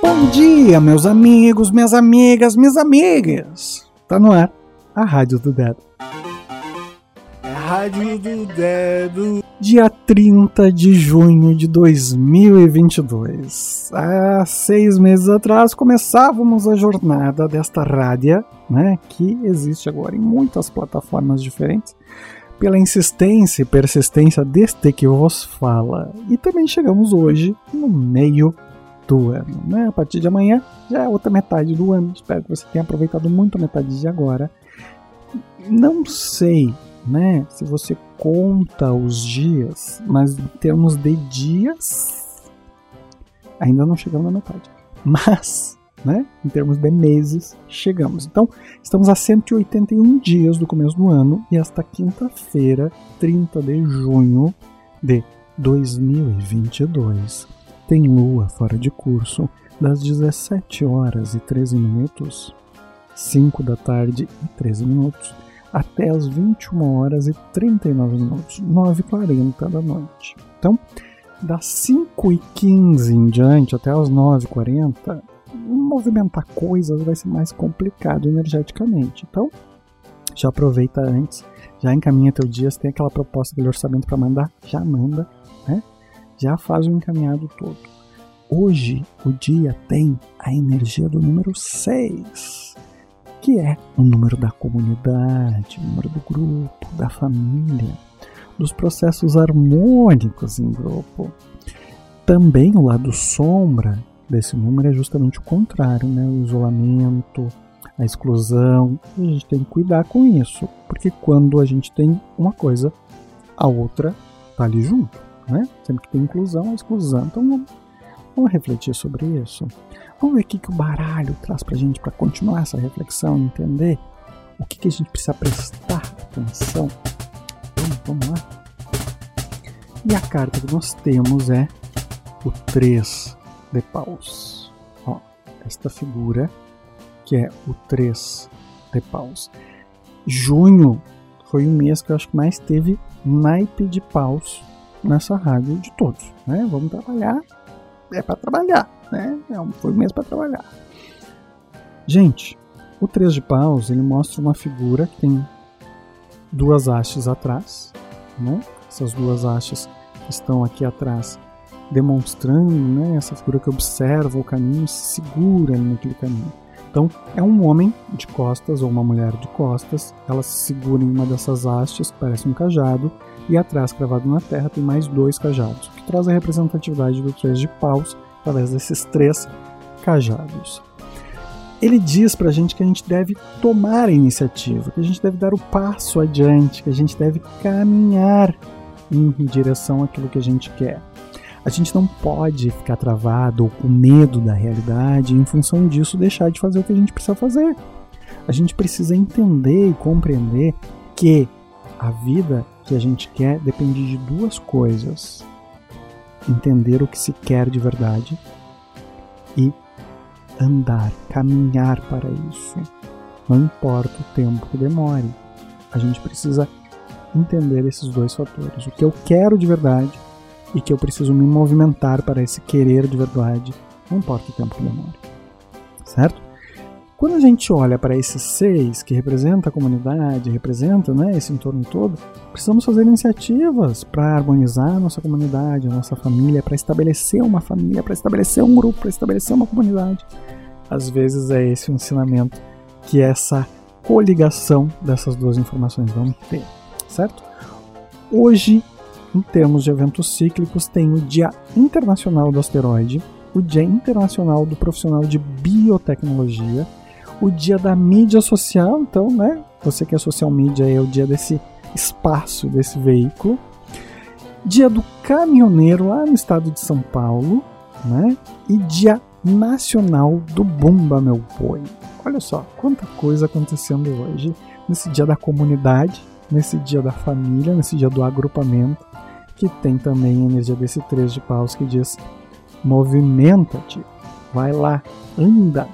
Bom dia, meus amigos, minhas amigas, minhas amigas. Tá no ar a Rádio do Dedo. É a Rádio do Dedo. Dia 30 de junho de 2022. Há seis meses atrás começávamos a jornada desta rádio, né, que existe agora em muitas plataformas diferentes, pela insistência e persistência deste que vos fala. E também chegamos hoje no meio do ano, né? A partir de amanhã já é outra metade do ano. Espero que você tenha aproveitado muito a metade de agora. Não sei, né, se você conta os dias, mas em termos de dias ainda não chegamos na metade. Mas né? Em termos de meses, chegamos. Então, estamos a 181 dias do começo do ano e esta quinta-feira, 30 de junho de 2022, tem lua fora de curso das 17 horas e 13 minutos, 5 da tarde e 13 minutos, até as 21 horas e 39 minutos, 9h40 da noite. Então, das 5 e 15 em diante até as 9h40, movimentar coisas vai ser mais complicado energeticamente. Então, já aproveita antes, já encaminha teu dia, se tem aquela proposta de orçamento para mandar, já manda, né? Já faz o encaminhado todo. Hoje o dia tem a energia do número 6, que é o número da comunidade, o número do grupo, da família, dos processos harmônicos em grupo. Também o lado sombra desse número é justamente o contrário, né? O isolamento, a exclusão. A gente tem que cuidar com isso, porque quando a gente tem uma coisa, a outra tá ali junto, né? Sempre que tem inclusão, a exclusão. Então vamos, vamos refletir sobre isso. Vamos ver o que, que o baralho traz pra gente para continuar essa reflexão, entender o que, que a gente precisa prestar atenção. Vamos, vamos lá. E a carta que nós temos é o 3 de paus. Ó, esta figura que é o 3 de paus. Junho foi o mês que eu acho que mais teve naipe de paus nessa rádio de todos, né? Vamos trabalhar, é para trabalhar, né? É foi o mês para trabalhar. Gente, o 3 de paus, ele mostra uma figura que tem duas hastes atrás, né? Essas duas hastes estão aqui atrás demonstrando né, essa figura que observa o caminho se segura naquele caminho. Então, é um homem de costas ou uma mulher de costas, ela se segura em uma dessas hastes, parece um cajado, e atrás, cravado na terra, tem mais dois cajados, o que traz a representatividade do três de paus através desses três cajados. Ele diz pra gente que a gente deve tomar a iniciativa, que a gente deve dar o passo adiante, que a gente deve caminhar em direção àquilo que a gente quer. A gente não pode ficar travado ou com medo da realidade e, em função disso, deixar de fazer o que a gente precisa fazer. A gente precisa entender e compreender que a vida que a gente quer depende de duas coisas: entender o que se quer de verdade e andar, caminhar para isso. Não importa o tempo que demore, a gente precisa entender esses dois fatores: o que eu quero de verdade e que eu preciso me movimentar para esse querer de verdade, não importa o tempo que demore. Certo? Quando a gente olha para esses seis que representa a comunidade, representa né, esse entorno todo, precisamos fazer iniciativas para harmonizar a nossa comunidade, a nossa família, para estabelecer uma família, para estabelecer um grupo, para estabelecer uma comunidade. Às vezes é esse o ensinamento que essa coligação dessas duas informações vão ter, certo? Hoje em termos de eventos cíclicos, tem o Dia Internacional do Asteroide, o Dia Internacional do Profissional de Biotecnologia, o Dia da Mídia Social, então, né? Você que é social media é o dia desse espaço, desse veículo. Dia do Caminhoneiro lá no estado de São Paulo, né? E Dia Nacional do Bumba Meu Boi. Olha só, quanta coisa acontecendo hoje nesse dia da comunidade, nesse dia da família, nesse dia do agrupamento, que tem também a energia desse 3 de paus que diz: movimenta-te, vai lá, anda,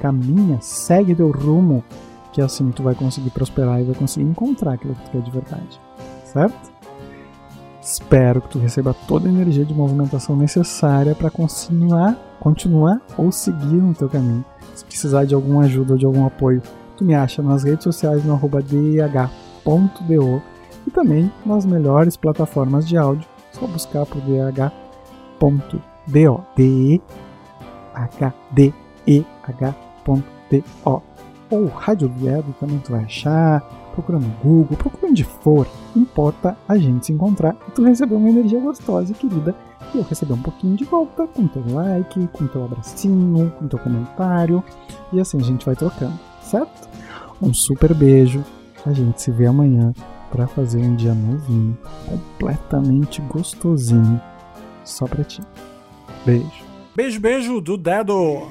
caminha, segue teu rumo, que assim tu vai conseguir prosperar e vai conseguir encontrar aquilo que tu quer de verdade, certo? Espero que tu receba toda a energia de movimentação necessária para continuar, continuar ou seguir no teu caminho. Se precisar de alguma ajuda ou de algum apoio, tu me acha nas redes sociais no arroba dih.do e também nas melhores plataformas de áudio. Só buscar por dh.do. D-E-H-D-E-H.do. Ou Rádio Viedo também tu vai achar. Procura no Google, procura onde for. Importa a gente se encontrar e tu receber uma energia gostosa e querida. E eu receber um pouquinho de volta com teu like, com teu abracinho, com teu comentário. E assim a gente vai trocando, certo? Um super beijo. A gente se vê amanhã para fazer um dia novinho, completamente gostosinho, só pra ti. Beijo. Beijo, beijo do dedo.